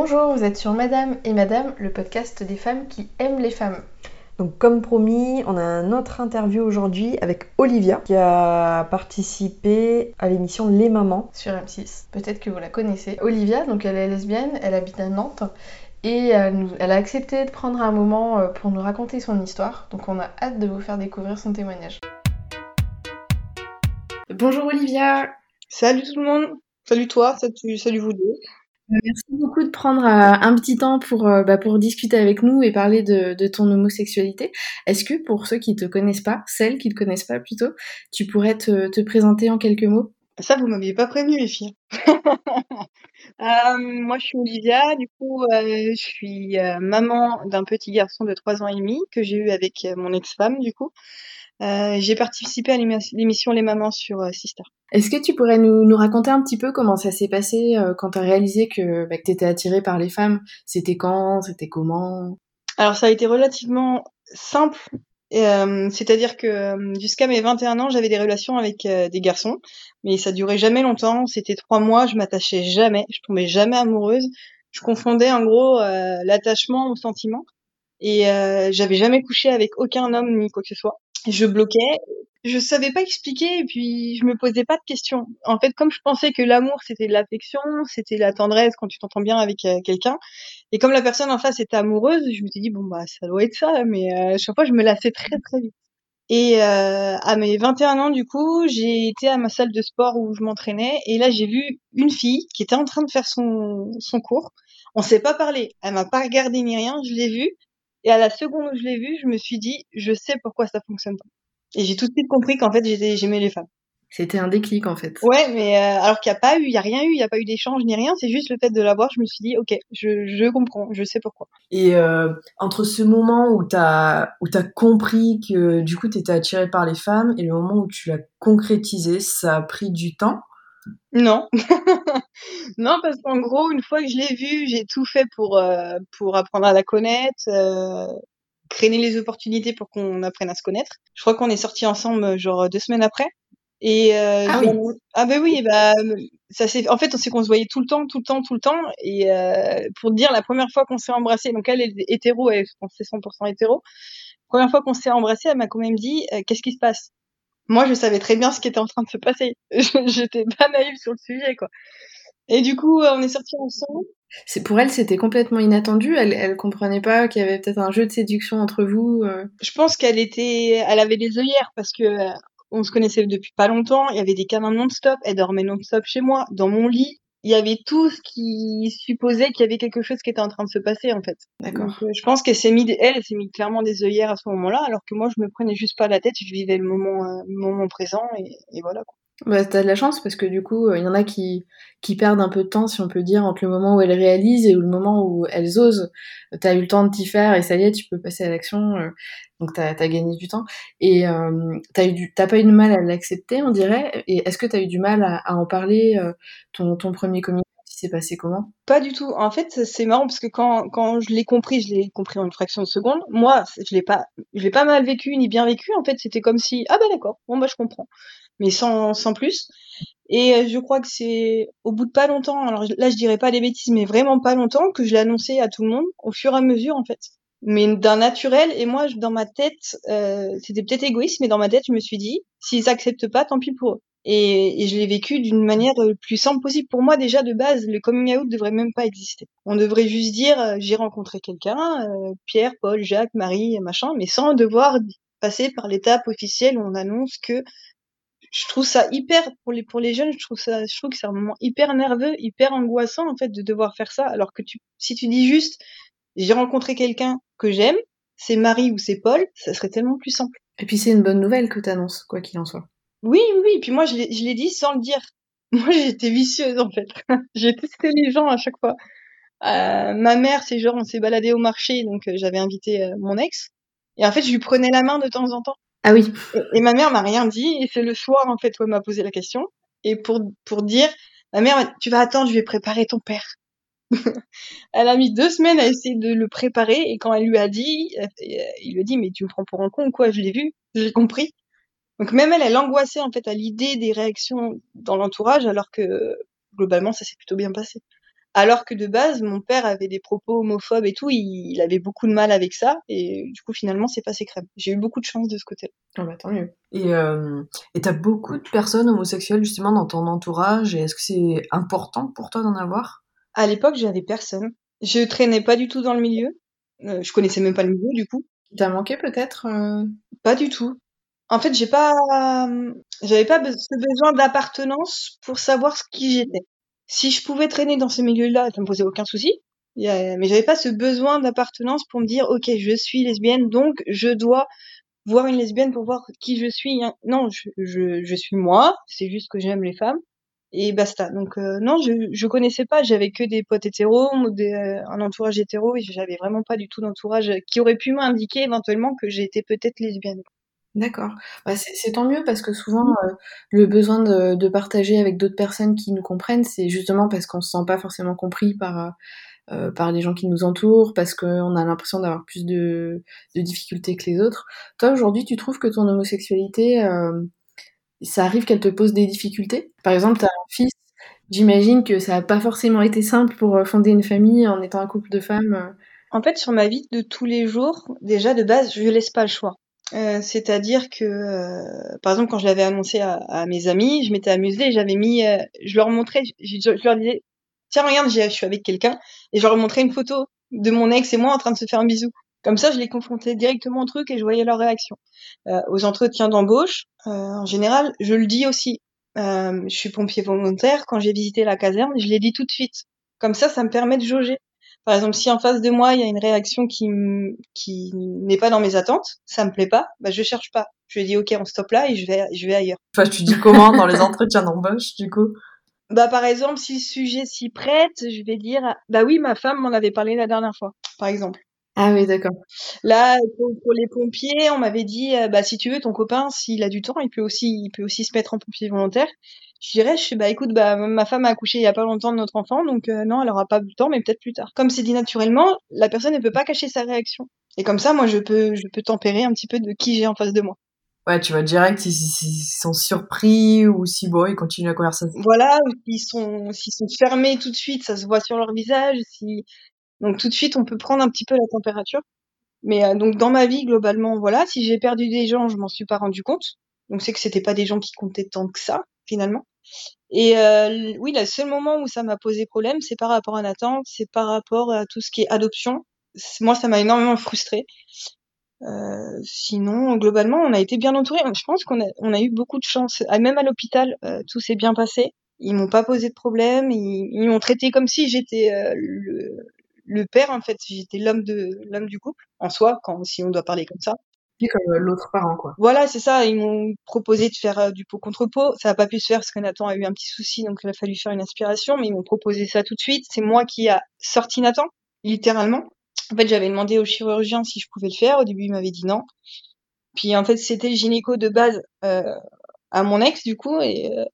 Bonjour, vous êtes sur Madame et Madame, le podcast des femmes qui aiment les femmes. Donc comme promis, on a un autre interview aujourd'hui avec Olivia qui a participé à l'émission Les Mamans sur M6. Peut-être que vous la connaissez. Olivia, donc elle est lesbienne, elle habite à Nantes et elle, elle, a accepté de prendre un moment euh, pour nous raconter son histoire. Donc on a hâte de vous faire découvrir son témoignage. Bonjour Olivia. Salut tout le monde. Salut toi, salut, vous deux. Euh, merci beaucoup de prendre euh, un petit temps pour, bah, pour discuter avec nous et parler de, ton homosexualité. Est-ce que pour ceux qui ne te connaissent pas, celles qui ne te connaissent pas plutôt, tu pourrais te, te présenter en quelques mots? Ça, vous m'aviez pas prévenu les filles. euh, moi, je suis Olivia. Du coup, euh, je suis maman d'un petit garçon de 3 ans et demi que j'ai eu avec mon ex-femme, du coup. Euh, j'ai participé à l'émission Les Mamans sur euh, Sister. Est-ce que tu pourrais nous, nous, raconter un petit peu comment ça s'est passé euh, quand tu as réalisé que, bah, que tu étais attirée par les femmes? C'était quand? C'était comment? Alors ça a été relativement simple. Euh, C'est-à-dire que jusqu'à mes 21 ans, j'avais des relations avec des garçons, mais ça durait jamais longtemps. C'était trois mois, je m'attachais jamais, je tombais jamais amoureuse. Je confondais en gros l'attachement au sentiment et j'avais jamais couché avec aucun homme ni quoi que ce soit je bloquais. Je savais pas expliquer et puis je me posais pas de questions. En fait, comme je pensais que l'amour c'était l'affection, c'était la tendresse quand tu t'entends bien avec euh, quelqu'un, et comme la personne en face était amoureuse, je me suis dit bon bah ça doit être ça, mais euh, chaque fois je me lassais très très vite. Et euh, à mes 21 ans du coup, j'ai été à ma salle de sport où je m'entraînais et là j'ai vu une fille qui était en train de faire son son cours. On s'est pas parlé, elle m'a pas regardé ni rien, je l'ai vue et à la seconde où je l'ai vu, je me suis dit, je sais pourquoi ça fonctionne pas. Et j'ai tout de suite compris qu'en fait, j'aimais les femmes. C'était un déclic en fait. Ouais, mais euh, alors qu'il n'y a pas eu, il y a rien eu, il n'y a pas eu d'échange ni rien. C'est juste le fait de l'avoir. Je me suis dit, ok, je, je comprends, je sais pourquoi. Et euh, entre ce moment où t'as où t'as compris que du coup t'étais attirée par les femmes et le moment où tu l'as concrétisé, ça a pris du temps? Non. non, parce qu'en gros, une fois que je l'ai vue, j'ai tout fait pour, euh, pour apprendre à la connaître, euh, créer les opportunités pour qu'on apprenne à se connaître. Je crois qu'on est sortis ensemble genre deux semaines après. Et euh, ah, oui. ah ben oui, bah ça c'est en fait on sait qu'on se voyait tout le temps, tout le temps, tout le temps. Et euh, pour dire la première fois qu'on s'est embrassé, donc elle est hétéro, elle c'est 100% hétéro. Première fois qu'on s'est embrassé, elle m'a quand même dit euh, qu'est-ce qui se passe? Moi, je savais très bien ce qui était en train de se passer. J'étais pas naïve sur le sujet, quoi. Et du coup, on est sortis ensemble. C'est pour elle, c'était complètement inattendu. Elle, elle comprenait pas qu'il y avait peut-être un jeu de séduction entre vous. Euh. Je pense qu'elle était, elle avait des œillères parce que euh, on se connaissait depuis pas longtemps. Il y avait des câlins non-stop. Elle dormait non-stop chez moi, dans mon lit il y avait tout ce qui supposait qu'il y avait quelque chose qui était en train de se passer en fait. D'accord. Euh, je pense qu'elle s'est mis, elle, s'est mis clairement des œillères à ce moment-là, alors que moi je me prenais juste pas la tête, je vivais le moment, euh, le moment présent et, et voilà. Quoi. Bah, t'as de la chance parce que du coup, il y en a qui, qui perdent un peu de temps, si on peut dire, entre le moment où elles réalisent et le moment où elles osent. T'as eu le temps de t'y faire et ça y est, tu peux passer à l'action. Euh, donc t'as as gagné du temps. Et euh, t'as eu t'as pas eu de mal à l'accepter, on dirait. Et est-ce que t'as eu du mal à, à en parler euh, ton, ton premier communiqué? S'est passé comment? Pas du tout. En fait, c'est marrant parce que quand, quand je l'ai compris, je l'ai compris en une fraction de seconde. Moi, je l'ai pas, je l'ai pas mal vécu ni bien vécu. En fait, c'était comme si ah bah d'accord, bon bah je comprends mais sans, sans plus. Et euh, je crois que c'est au bout de pas longtemps, alors là je dirais pas des bêtises, mais vraiment pas longtemps, que je l'ai annoncé à tout le monde, au fur et à mesure en fait. Mais d'un naturel, et moi dans ma tête, euh, c'était peut-être égoïste, mais dans ma tête je me suis dit, s'ils acceptent pas, tant pis pour eux. Et, et je l'ai vécu d'une manière le plus simple possible. Pour moi déjà de base, le coming out devrait même pas exister. On devrait juste dire, euh, j'ai rencontré quelqu'un, euh, Pierre, Paul, Jacques, Marie, machin, mais sans devoir passer par l'étape officielle où on annonce que je trouve ça hyper pour les pour les jeunes je trouve ça je trouve que c'est un moment hyper nerveux hyper angoissant en fait de devoir faire ça alors que tu si tu dis juste j'ai rencontré quelqu'un que j'aime c'est Marie ou c'est Paul ça serait tellement plus simple. Et puis c'est une bonne nouvelle que tu annonces quoi qu'il en soit. Oui oui et puis moi je l'ai dit sans le dire. Moi j'étais vicieuse en fait. J'ai testé les gens à chaque fois. Euh, ma mère c'est genre on s'est baladé au marché donc euh, j'avais invité euh, mon ex. Et en fait je lui prenais la main de temps en temps ah oui. Et, ma mère m'a rien dit, et c'est le soir, en fait, où elle m'a posé la question. Et pour, pour dire, ma mère, tu vas attendre, je vais préparer ton père. elle a mis deux semaines à essayer de le préparer, et quand elle lui a dit, il lui a dit, mais tu me prends pour un con ou quoi, je l'ai vu, j'ai compris. Donc même elle, elle angoissait, en fait, à l'idée des réactions dans l'entourage, alors que, globalement, ça s'est plutôt bien passé. Alors que de base, mon père avait des propos homophobes et tout, il, il avait beaucoup de mal avec ça, et du coup, finalement, c'est passé crème. J'ai eu beaucoup de chance de ce côté-là. Ah bah tant mieux. Et euh, t'as beaucoup de personnes homosexuelles justement dans ton entourage. Et est-ce que c'est important pour toi d'en avoir? À l'époque, j'avais personne. Je traînais pas du tout dans le milieu. Euh, je connaissais même pas le milieu, du coup. T'as manqué peut-être euh, Pas du tout. En fait, j'ai pas, j'avais pas ce besoin d'appartenance pour savoir ce qui j'étais. Si je pouvais traîner dans ce milieu-là, ça me posait aucun souci. Mais j'avais pas ce besoin d'appartenance pour me dire, ok, je suis lesbienne, donc je dois voir une lesbienne pour voir qui je suis. hein. Non, je, je, je suis moi. C'est juste que j'aime les femmes et basta. Donc euh, non, je je connaissais pas. J'avais que des potes hétéros, ou des, euh, un entourage hétéro, et j'avais vraiment pas du tout d'entourage qui aurait pu m'indiquer éventuellement que j'étais peut-être lesbienne. D'accord. Bah, c'est c'est tant mieux parce que souvent, euh, le besoin de, de partager avec d'autres personnes qui nous comprennent, c'est justement parce qu'on se sent pas forcément compris par, euh, euh, par les gens qui nous entourent, parce qu'on a l'impression d'avoir plus de, de difficultés que les autres. Toi, aujourd'hui, tu trouves que ton homosexualité, ça arrive qu'elle te pose des difficultés? Par exemple, t'as un fils, j'imagine que ça a pas forcément été simple pour fonder une famille en étant un couple de femmes. En fait, sur ma vie de tous les jours, déjà de base, je laisse pas le choix. Euh, C'est-à-dire que, euh, par exemple, quand je l'avais annoncé à, mes amis, je m'étais amusée, j'avais mis, euh, je leur montrais, je, leur disais, tiens regarde, je suis avec quelqu'un, et je leur montrais une photo de mon ex et moi en train de se faire un bisou. Comme ça, je les confrontais directement au truc et je voyais leur réaction. Euh, aux entretiens d'embauche, euh, en général, je le dis aussi. Je suis pompier volontaire. Quand j'ai visité la caserne, je l'ai dit tout de suite. Comme ça, ça me permet de jauger. Par exemple, si en face de moi il y a une réaction qui n'est pas dans mes attentes, ça me plaît pas, bah je cherche pas. Je dis ok, on stoppe là et je vais je vais ailleurs. Enfin, tu dis comment dans les entretiens d'embauche du coup? Bah par exemple, si le sujet s'y prête, je vais dire bah oui, ma femme m'en avait parlé la dernière fois, par exemple. Ah oui, d'accord. Là, pour, pour les pompiers, on m'avait dit, euh, bah si tu veux, ton copain, s'il a du temps, il peut aussi, il peut aussi se mettre en pompier volontaire. Je dirais, je fais, bah écoute, bah ma femme a accouché il y a pas longtemps de notre enfant, donc euh, non, elle aura pas le temps, mais peut-être plus tard. Comme c'est dit naturellement, la personne ne peut pas cacher sa réaction. Et comme ça, moi, je peux, je peux tempérer un petit peu de qui j'ai en face de moi. Ouais, tu vas direct s'ils s'ils sont surpris ou si bon, ils continuent la conversation. Voilà, ou s'ils sont, s'ils sont fermés tout de suite, ça se voit sur leur visage. Si, donc tout de suite, on peut prendre un petit peu la température. Mais euh, donc dans ma vie globalement, voilà, si j'ai perdu des gens, je m'en suis pas rendu compte. Donc c'est que c'était pas des gens qui comptaient tant que ça finalement. Et euh, oui, le seul moment où ça m'a posé problème, c'est par rapport à Nathan, c'est par rapport à tout ce qui est adoption. Moi, ça m'a énormément frustrée. Euh, sinon, globalement, on a été bien entourés. Je pense qu'on a, on a eu beaucoup de chance. Ah, Même à l'hôpital, euh, tout s'est bien passé. Ils m'ont pas posé de problème. Ils, ils m'ont traité comme si j'étais euh, le, le père, en fait. J'étais l'homme de l'homme du couple, en soi, quand si on doit parler comme ça. Euh. Voilà, c'est ça. Ils m'ont proposé de faire euh, du pot contre pot. Ça n'a pas pu se faire parce que Nathan a eu un petit souci, donc il a fallu faire une aspiration. Mais ils m'ont proposé ça tout de suite. C'est moi qui a sorti Nathan, littéralement. En fait, j'avais demandé au chirurgien si je pouvais le faire. Au début, il m'avait dit non. Puis en fait, c'était le gynéco de base euh, à mon ex, du coup, et euh,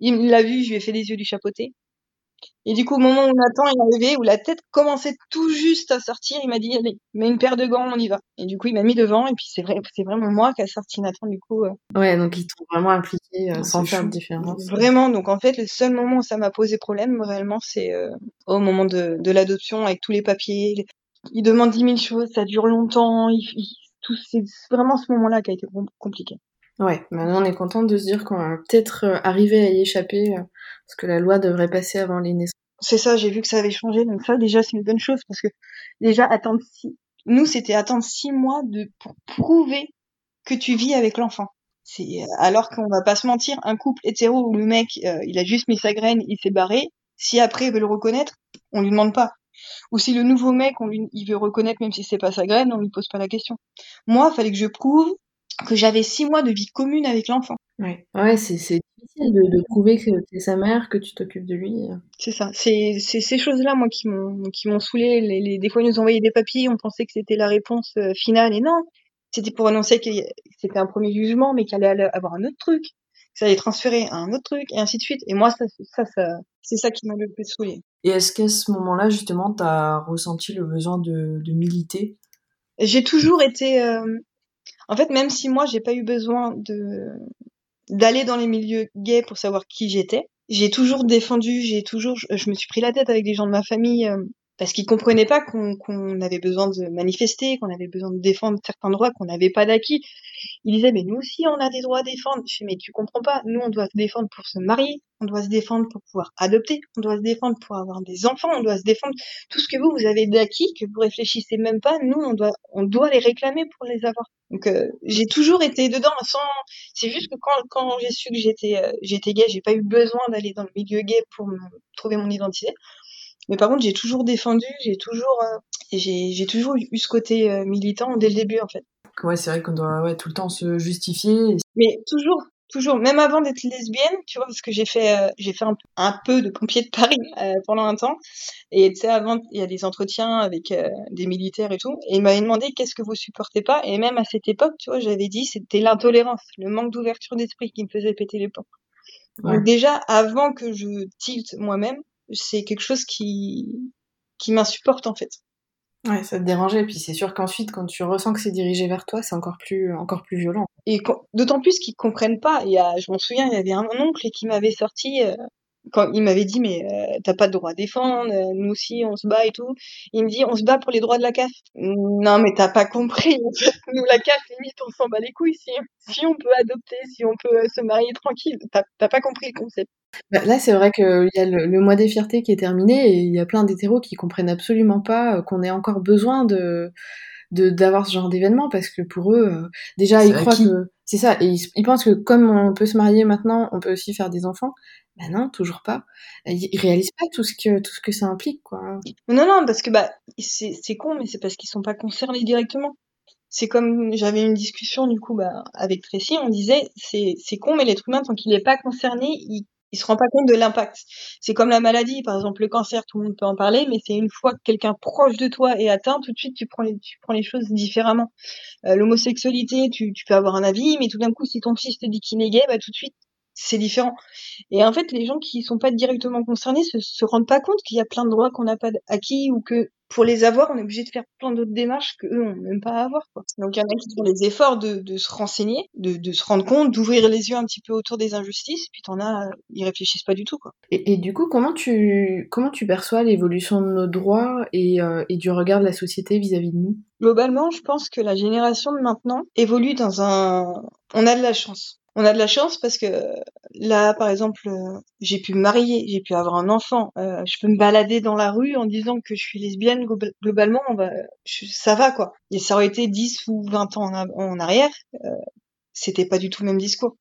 il l'a vu, je lui ai fait les yeux du chapeauté. Et du coup, au moment où Nathan est arrivé, où la tête commençait tout juste à sortir, il m'a dit allez, mets une paire de gants, on y va. Et du coup, il m'a mis devant, et puis c'est vrai, c'est vraiment moi qui a sorti Nathan, du coup. euh, Ouais, donc ils t'ont vraiment impliqué euh, sans faire de différence. Vraiment, donc en fait, le seul moment où ça m'a posé problème, réellement, c'est euh, au moment de, de l'adoption, avec tous les papiers. les- Il demande dix mille choses, ça dure longtemps. Il, il- tout, c'est vraiment ce moment-là qui a été com- compliqué. Ouais, maintenant on est content de se dire qu'on va peut-être euh, arriver à y échapper, euh, parce que la loi devrait passer avant les naissances. C'est ça, j'ai vu que ça avait changé, donc ça déjà c'est une bonne chose parce que déjà attendre six, nous c'était attendre six mois de pour prouver que tu vis avec l'enfant. C'est alors qu'on va pas se mentir, un couple hétéro où le mec euh, il a juste mis sa graine, il s'est barré, si après il veut le reconnaître, on lui demande pas. Ou si le nouveau mec on lui, il veut reconnaître même si c'est pas sa graine, on lui pose pas la question. Moi, fallait que je prouve que j'avais six mois de vie commune avec l'enfant. Ouais, ouais, c'est c'est difficile de, de prouver que t'es sa mère, que tu t'occupes de lui. C'est ça. C'est c'est ces choses-là, moi, qui m'ont qui m'ont saoulé. Les, les- des fois, ils nous envoyaient des papiers, on pensait que c'était la réponse euh, finale, et non. C'était pour annoncer que c'était un premier jugement, mais qu'il allait aller- avoir un autre truc, que ça allait transférer à un autre truc, et ainsi de suite. Et moi, ça, ça, ça c'est ça qui m'a le plus saoulé. Et est-ce qu'à ce moment-là, justement, t'as ressenti le besoin de, de militer? J'ai toujours été, euh, en fait, même si moi, j'ai pas eu besoin d'aller dans les milieux gays pour savoir qui j'étais, j'ai toujours défendu, j'ai toujours, je, me suis pris la tête avec des gens de ma famille euh, parce qu'ils comprenaient pas qu'on avait besoin de manifester, qu'on avait besoin de défendre certains droits, qu'on n'avait pas d'acquis. Ils disaient mais nous aussi on a des droits à défendre. Je fais mais tu comprends pas, nous on doit se défendre pour se marier, on doit se défendre pour pouvoir adopter, on doit se défendre pour avoir des enfants, on doit se défendre tout ce que vous vous avez d'acquis que vous réfléchissez même pas. Nous on doit on doit les réclamer pour les avoir. Donc euh, j'ai toujours été dedans sans. C'est juste que quand quand j'ai su que j'étais euh, j'étais gay, j'ai pas eu besoin d'aller dans le milieu gay pour me trouver mon identité. Mais par contre, j'ai toujours défendu, j'ai toujours, euh, j'ai, toujours eu ce côté euh, militant dès le début, en fait. Ouais, c'est vrai qu'on doit ouais, tout le temps se justifier. Mais toujours, toujours, même avant d'être lesbienne, tu vois, parce que j'ai fait, euh, j'ai fait un, peu de pompier de Paris pendant un temps. Et tu sais, avant, il y a des entretiens avec des militaires et tout. Et ils m'avaient demandé qu'est-ce que vous supportez pas? Et même à cette époque, tu vois, j'avais dit c'était l'intolérance, le manque d'ouverture d'esprit qui me faisait péter les plombs. Donc déjà, avant que je tilte moi-même, c'est quelque chose qui, qui m'insupporte en fait. Ouais, ça te dérangeait, puis c'est sûr qu'ensuite, quand tu ressens que c'est dirigé vers toi, c'est encore plus, encore plus violent. Et d'autant plus qu'ils comprennent pas. Il y a, je m'en souviens, il y avait un oncle qui m'avait sorti, euh, quand il m'avait dit mais euh, t'as pas de droit à défendre, euh, nous aussi on se bat et tout. Il me dit on se bat pour les droits de la CAF. Non mais t'as pas compris. nous la CAF limite on s'en bat les couilles si si on peut adopter, si on peut se marier tranquille. T'as pas compris le concept. Bah, là, c'est vrai qu'il y a le, mois des fiertés qui est terminé et il y a plein d'hétéros qui comprennent absolument pas qu'on ait encore besoin de d'avoir ce genre d'événement parce que pour eux, euh, déjà, ils croient que c'est ça et ils, pensent que comme on peut se marier maintenant, on peut aussi faire des enfants. Ben non, toujours pas. Ils, réalisent pas tout ce que tout ce que ça implique, quoi. Non, non, parce que bah c'est c'est con, mais c'est parce qu'ils sont pas concernés directement c'est comme j'avais une discussion du coup bah, avec Tracy, on disait c'est c'est con mais l'être humain tant qu'il n'est pas concerné, il il se rend pas compte de l'impact. C'est comme la maladie, par exemple le cancer, tout le monde peut en parler, mais c'est une fois que quelqu'un proche de toi est atteint, tout de suite tu prends les, tu prends les choses différemment. Euh, L'homosexualité, tu, tu peux avoir un avis, mais tout d'un coup, si ton fils te dit qu'il est gay, bah tout de suite c'est différent. Et en fait, les gens qui sont pas directement concernés se, se rendent pas compte qu'il y a plein de droits qu'on n'a pas acquis ou que pour les avoir, on est obligé de faire plein d'autres démarches que eux n'ont même pas à avoir. Quoi. Donc il y en a qui font les efforts de, de se renseigner, de, de, se rendre compte, d'ouvrir les yeux un petit peu autour des injustices, puis t'en as, ils réfléchissent pas du tout. Quoi. Et, et du coup, comment tu comment tu perçois l'évolution de nos droits et, euh, et du regard de la société vis-à-vis -vis de nous? Globalement, je pense que la génération de maintenant évolue dans un... On a de la chance on a de la chance parce que là, par exemple, euh, j'ai pu me marier, j'ai pu avoir un enfant, euh, je peux me balader dans la rue en disant que je suis lesbienne, globalement, ça va quoi. Et ça aurait été 10 ou 20 ans en, arrière, euh, c'était pas du tout le même discours.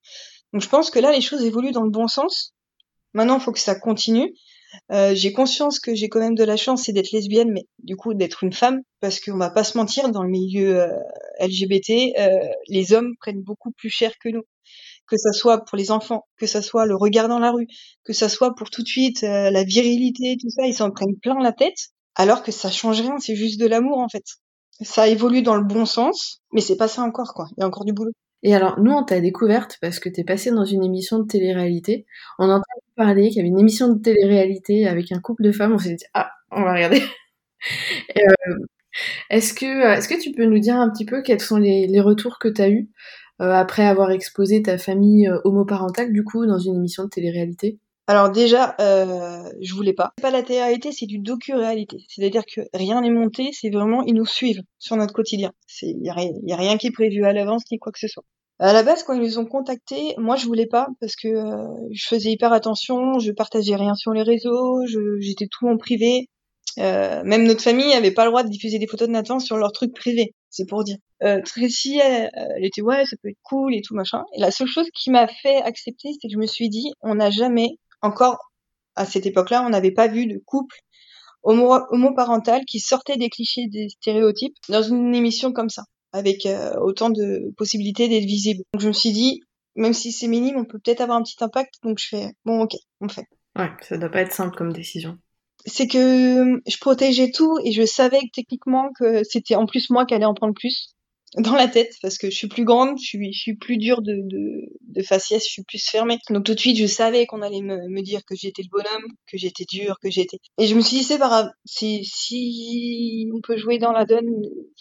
Donc je pense que là, les choses évoluent dans le bon sens. Maintenant, il faut que ça continue. j'ai conscience que j'ai quand même de la chance, c'est d'être lesbienne, mais du coup d'être une femme, parce qu'on va pas se mentir, dans le milieu LGBT, les hommes prennent beaucoup plus cher que nous que ça soit pour les enfants, que ça soit le regard dans la rue, que ça soit pour tout de suite euh, la virilité, tout ça, ils s'en prennent plein la tête, alors que ça change rien, c'est juste de l'amour en fait. Ça évolue dans le bon sens, mais c'est pas ça encore quoi, il y a encore du boulot. Et alors, nous, on t'a découverte parce que t'es passée dans une émission de télé-réalité. On entend parler qu'il y avait une émission de télé-réalité avec un couple de femmes. On s'est dit, ah, on va regarder. euh, est-ce que, tu peux nous dire un petit peu quels sont les, retours que t'as eus euh, après avoir exposé ta famille euh, homoparentale, du coup, dans une émission de télé-réalité? Alors déjà, euh, je voulais pas. C'est pas la télé-réalité, c'est du docu-réalité. C'est-à-dire que rien n'est monté, c'est vraiment ils nous suivent sur notre quotidien. Il y, a rien, a rien qui est prévu à l'avance ni quoi que ce soit. À la base, quand ils nous ont contactés, moi je voulais pas parce que euh, je faisais hyper attention, je partageais rien sur les réseaux, j'étais tout en privé. Euh, même notre famille avait pas le droit de diffuser des photos de Nathan sur leurs trucs privés. C'est pour dire. Euh, Tracy, elle, elle, était ouais, ça peut être cool et tout machin. Et la seule chose qui m'a fait accepter, c'est que je me suis dit, on n'a jamais, encore à cette époque-là, on n'avait pas vu de couple homoparental qui sortait des clichés, des stéréotypes dans une émission comme ça, avec euh, autant de possibilités d'être visible. Donc je me suis dit, même si c'est minime, on peut peut-être avoir un petit impact. Donc je fais, bon ok, on fait. Ouais, ça doit pas être simple comme décision c'est que je protégeais tout et je savais que techniquement que c'était en plus moi qui allais en prendre plus. Dans la tête parce que je suis plus grande, je suis, je suis plus dure de, de, de faciès, je suis plus fermée. Donc tout de suite, je savais qu'on allait me, me dire que j'étais le bonhomme, que j'étais dure, que j'étais. Et je me suis dit, c'est pas grave, si, si on peut jouer dans la donne,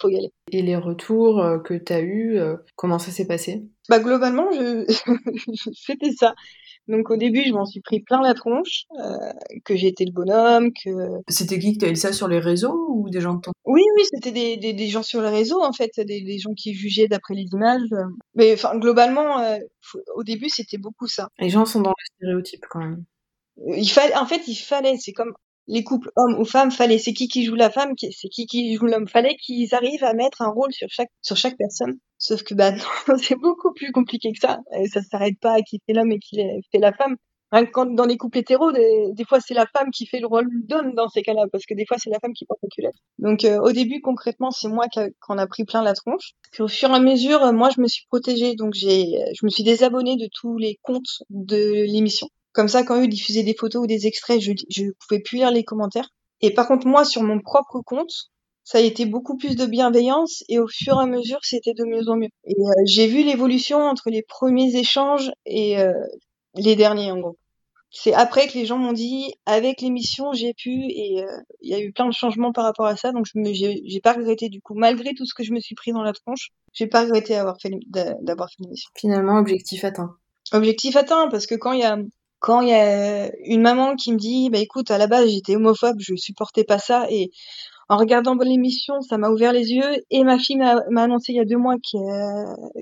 faut y aller. Et les retours euh, que tu as eus, euh, comment ça s'est passé? Bah globalement, je... c'était ça. Donc au début, je m'en suis pris plein la tronche, euh, que j'étais le bonhomme, que... C'était qui que t'as eu ça sur les réseaux ou des gens de ton... Oui, oui, c'était des, des, des, gens sur les réseaux, en fait, des, des gens qui jugeaient d'après les images. Mais enfin, globalement, euh, au début, c'était beaucoup ça. Les gens sont dans le stéréotype quand même. Il fallait, en fait, il fallait, c'est comme les couples hommes ou femmes, fallait, c'est qui qui joue la femme, c'est qui qui joue l'homme. Fallait qu'ils arrivent à mettre un rôle sur chaque, sur chaque personne. Sauf que bah non, c'est beaucoup plus compliqué que ça. Et ça s'arrête pas à qui fait l'homme et qui fait la femme. Même quand dans les couples hétéros, des, des fois c'est la femme qui fait le rôle d'homme dans ces cas-là, parce que des fois c'est la femme qui porte la culotte. Donc euh, au début concrètement c'est moi qui en a pris plein la tronche. Puis au fur et à mesure, euh, moi je me suis protégée, donc j'ai, je me suis désabonnée de tous les comptes de l'émission. Comme ça, quand eux diffusaient des photos ou des extraits, je, je pouvais plus lire les commentaires. Et par contre moi sur mon propre compte, ça a été beaucoup plus de bienveillance et au fur et à mesure, c'était de mieux en mieux. Et euh, j'ai vu l'évolution entre les premiers échanges et euh, les derniers, en gros. C'est après que les gens m'ont dit, avec l'émission, j'ai pu, et euh, il y a eu plein de changements par rapport à ça, donc je me, j'ai, pas regretté du coup, malgré tout ce que je me suis pris dans la tronche, j'ai pas regretté d'avoir fait, d'avoir fait l'émission. Finalement, objectif atteint. Objectif atteint, parce que quand il y a, quand il y a une maman qui me dit, bah écoute, à la base, j'étais homophobe, je supportais pas ça, et en regardant l'émission, ça m'a ouvert les yeux et ma fille m'a annoncé il y a deux mois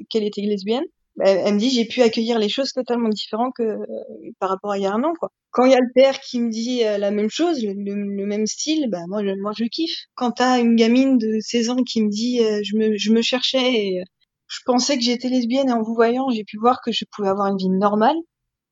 qu'elle était lesbienne. Elle me dit j'ai pu accueillir les choses totalement différentes que euh, par rapport à il y a un an quoi. Quand il y a le père qui me dit euh, la même chose, le, même style, bah moi je, moi je kiffe. Quand t'as une gamine de 16 ans qui me dit euh, je me je me cherchais et je pensais que j'étais lesbienne et en vous voyant j'ai pu voir que je pouvais avoir une vie normale,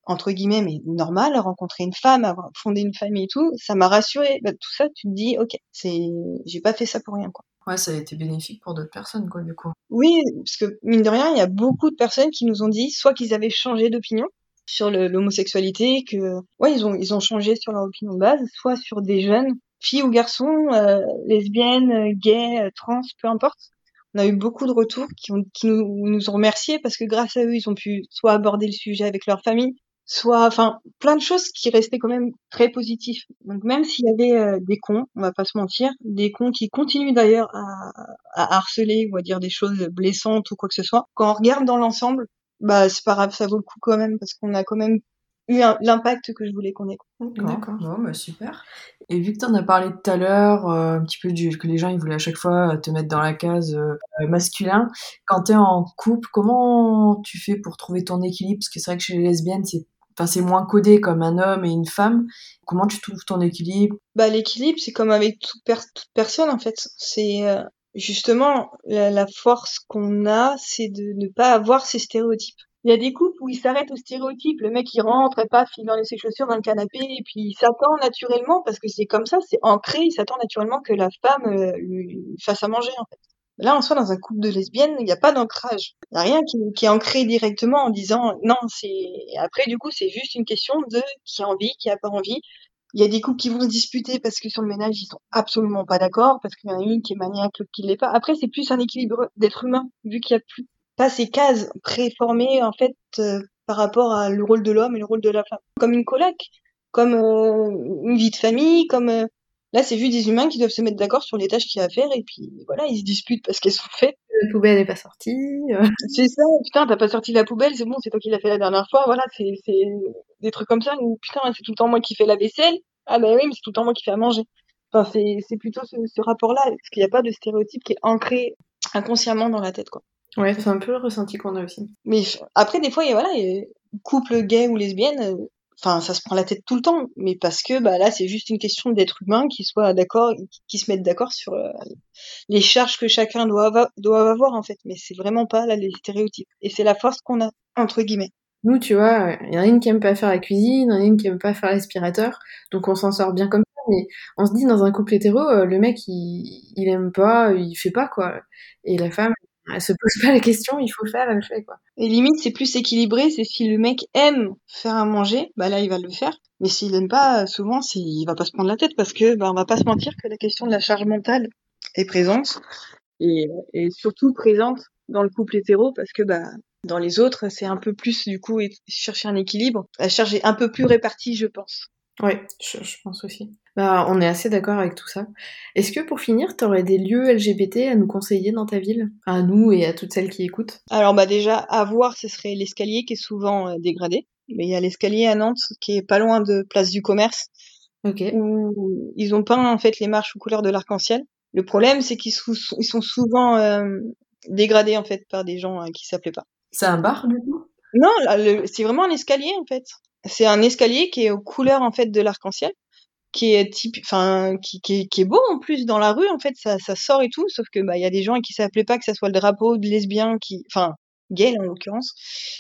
entre guillemets, mais normal, rencontrer une femme, avoir fondé une famille et tout, ça m'a rassuré. Bah, tout ça, tu te dis, ok, c'est, j'ai pas fait ça pour rien, quoi. Ouais, ça a été bénéfique pour d'autres personnes, quoi, du coup. Oui, parce que mine de rien, il y a beaucoup de personnes qui nous ont dit soit qu'ils avaient changé d'opinion sur l'homosexualité, que ouais, ils ont ils ont changé sur leur opinion de base, soit sur des jeunes filles ou garçons, euh, lesbiennes, gays, trans, peu importe. On a eu beaucoup de retours qui nous, nous ont remerciés parce que grâce à eux, ils ont pu soit aborder le sujet avec leur famille, soit, enfin, plein de choses qui restaient quand même très positifs. Donc même s'il y avait euh, des cons, on va pas se mentir, des cons qui continuent d'ailleurs à, à, harceler ou à dire des choses blessantes ou quoi que ce soit, quand on regarde dans l'ensemble, bah c'est pas grave, ça vaut le coup quand même parce qu'on a quand même eu l'impact que je voulais qu'on ait. D'accord. Bon, bah, super. Et vu que tu en as parlé tout à l'heure, euh, un petit peu du, que les gens ils voulaient à chaque fois te mettre dans la case euh, masculin, quand tu es en couple, comment tu fais pour trouver ton équilibre? Parce que c'est vrai que chez les lesbiennes, c'est enfin c'est moins codé comme un homme et une femme. Comment tu trouves ton équilibre? Bah l'équilibre, c'est comme avec toute, personne en fait. C'est euh, justement la, force qu'on a, c'est de ne pas avoir ces stéréotypes. Il y a des couples où ils s'arrêtent aux stéréotypes. Le mec, il rentre et paf, il enlève ses chaussures dans le canapé et puis il s'attend naturellement, parce que c'est comme ça, c'est ancré, il s'attend naturellement que la femme euh, lui fasse à manger. Là, en soi, dans un couple de lesbiennes, il n'y a pas d'ancrage. Il n'y a rien qui, est ancré directement en disant non, c'est. Après, du coup, c'est juste une question de qui a envie, qui a pas envie. Il y a des couples qui vont se disputer parce que sur le ménage, ils sont absolument pas d'accord, parce qu'il y en a une qui est maniaque, l'autre qui l'est pas. Après, c'est plus un équilibre d'être humain, vu qu'il y a plus pas ces cases préformées, en fait, euh, par rapport à le rôle de l'homme et le rôle de la femme. Comme une coloc, comme euh, une vie de famille, comme euh, Là, c'est juste des humains qui doivent se mettre d'accord sur les tâches qu'il y a à faire et puis voilà, ils se disputent parce qu'elles sont faites. La poubelle n'est pas sortie. Euh. C'est ça, putain, t'as pas sorti la poubelle, c'est bon, c'est toi qui l'as fait la dernière fois. Voilà, c'est des trucs comme ça où putain, c'est tout le temps moi qui fais la vaisselle. Ah bah oui, mais c'est tout le temps moi qui fais à manger. Enfin, c'est plutôt ce, ce rapport-là, parce qu'il n'y a pas de stéréotype qui est ancré inconsciemment dans la tête, quoi. Ouais, c'est un peu le ressenti qu'on a aussi. Mais après, des fois, il y a, voilà, y a couple gay ou lesbienne, euh, enfin ça se prend la tête tout le temps mais parce que bah là c'est juste une question d'être humain qui soit d'accord qui se mettent d'accord sur euh, les charges que chacun doit avoir, doit avoir en fait. Mais c'est vraiment pas là les stéréotypes. Et c'est la force qu'on a entre guillemets. Nous tu vois il y en a une qui aime pas faire la cuisine il y en a une qui aime pas faire l'aspirateur. Donc on s'en sort bien comme ça mais on se dit dans un couple hétéro euh, le mec il, il aime pas il fait pas quoi. Et la femme elle se pose pas la question, il faut faire, elle le fait quoi. Et limite, c'est plus équilibré, c'est si le mec aime faire à manger, bah là il va le faire. Mais s'il aime pas, souvent, il va pas se prendre la tête parce que, bah on va pas se mentir que la question de la charge mentale est présente et, et surtout présente dans le couple hétéro parce que bah dans les autres c'est un peu plus du coup chercher un équilibre, la charge est un peu plus répartie je pense. Ouais, je, je pense aussi. Bah, on est assez d'accord avec tout ça. Est-ce que pour finir, tu aurais des lieux LGBT à nous conseiller dans ta ville? À nous et à toutes celles qui écoutent Alors bah déjà, à voir, ce serait l'escalier qui est souvent euh, dégradé. Mais il y a l'escalier à Nantes qui est pas loin de Place du Commerce. Où ils ont peint en fait les marches aux couleurs de l'arc-en-ciel. Le problème, c'est qu'ils sont, ils sont souvent euh, dégradés en fait par des gens euh, qui s'appelaient pas. C'est un bar du coup? Non, c'est vraiment un escalier en fait. C'est un escalier qui est aux couleurs en fait de l'arc-en-ciel qui est type enfin qui, est beau en plus dans la rue en fait ça, ça sort et tout sauf que bah il y a des gens qui s'appelaient pas que ça soit le drapeau de lesbien qui enfin gay en l'occurrence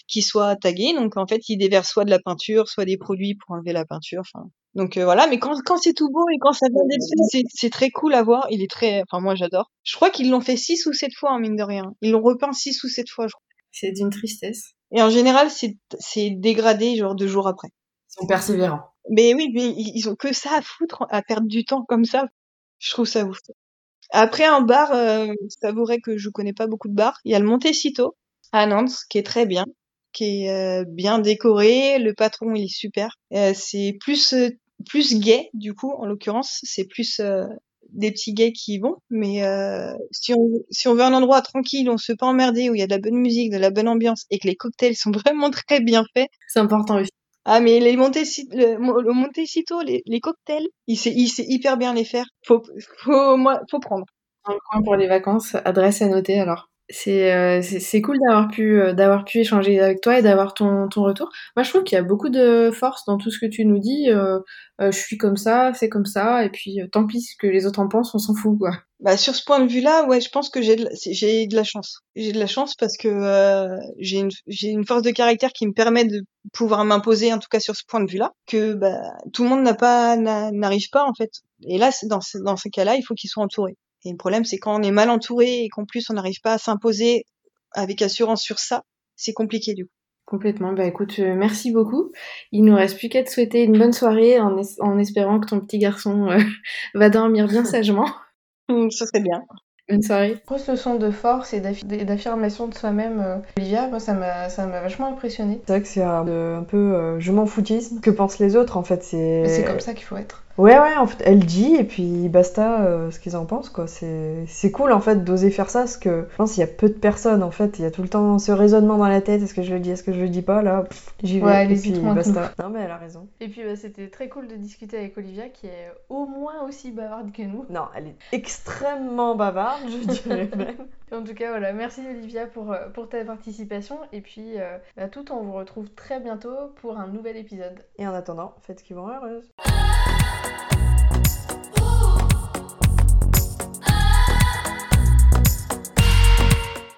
qui soit tagué. Donc en fait ils déversent soit de la peinture soit des produits pour enlever la peinture enfin. Donc euh, voilà. Mais quand quand c'est tout beau et quand ça vient d'être fait c'est très cool à voir. Il est très enfin moi j'adore. Je crois qu'ils l'ont fait six ou sept fois en mine de rien. Ils l'ont repeint six ou sept fois c'est d'une tristesse et en général c'est c'est dégradé genre deux jours après ils sont persévérants mais oui, mais ils ont que ça à foutre, à perdre du temps comme ça. Je trouve ça ouf. Après, un bar, euh, vrai que je connais pas beaucoup de bars. Il y a le Montecito à Nantes, qui est très bien, qui est euh, bien décoré. Le patron, il est super. Euh, c'est plus euh, plus gay, du coup, en l'occurrence. C'est plus euh, des petits gays qui y vont. Mais si, on, si on veut un endroit tranquille, on se peut pas emmerder, où il y a de la bonne musique, de la bonne ambiance, et que les cocktails sont vraiment très bien faits. C'est important aussi. Ah mais les Montecito, le, le Montecito, les, les cocktails, il sait, il sait hyper bien les faire. Faut, faut, moi, faut prendre. Un coin pour les vacances, adresse à noter alors. C'est euh, c'est cool d'avoir pu euh, d'avoir pu échanger avec toi et d'avoir ton, ton retour. Moi, je trouve qu'il y a beaucoup de force dans tout ce que tu nous dis. Euh, euh je suis comme ça, c'est comme ça, et puis tant pis ce que les autres en pensent, on s'en fout quoi. Bah sur ce point de vue-là, ouais, je pense que j'ai j'ai de la chance. J'ai de la chance parce que j'ai une j'ai une force de caractère qui me permet de pouvoir m'imposer en tout cas sur ce point de vue-là que bah, tout le monde n'a pas n'arrive pas en fait. Et là, dans dans ces cas-là, il faut qu'ils soient entourés. Et le problème, c'est quand on est mal entouré et qu'en plus on n'arrive pas à s'imposer avec assurance sur ça, c'est compliqué du coup. Complètement. Bah écoute, euh, merci beaucoup. Il nous reste plus qu'à te souhaiter une bonne soirée en, en espérant que ton petit garçon euh, va dormir bien sagement. Ça serait bien. Bonne soirée. Grosse leçon de force et d'affirmation de soi-même. Euh, Olivia, moi ça m'a vachement impressionné. C'est vrai que c'est un, peu je m'en foutisme. Que pensent les autres en fait C'est comme ça qu'il faut être. Ouais, ouais, en fait, elle dit, et puis basta euh, ce qu'ils en pensent, quoi. C'est cool, en fait, d'oser faire ça, parce que je pense qu'il y a peu de personnes, en fait. Il y a tout le temps ce raisonnement dans la tête, est-ce que je le dis, est-ce que je le dis pas, là, j'y vais, ouais, et puis basta. Non, mais elle a raison. Et puis, bah, c'était très cool de discuter avec Olivia, qui est au moins aussi bavarde que nous. Non, elle est extrêmement bavarde, je dirais même. en tout cas, voilà, merci Olivia pour, euh, pour ta participation, et puis, euh, bah, tout, on vous retrouve très bientôt pour un nouvel épisode. Et en attendant, faites qui vous rend heureuse.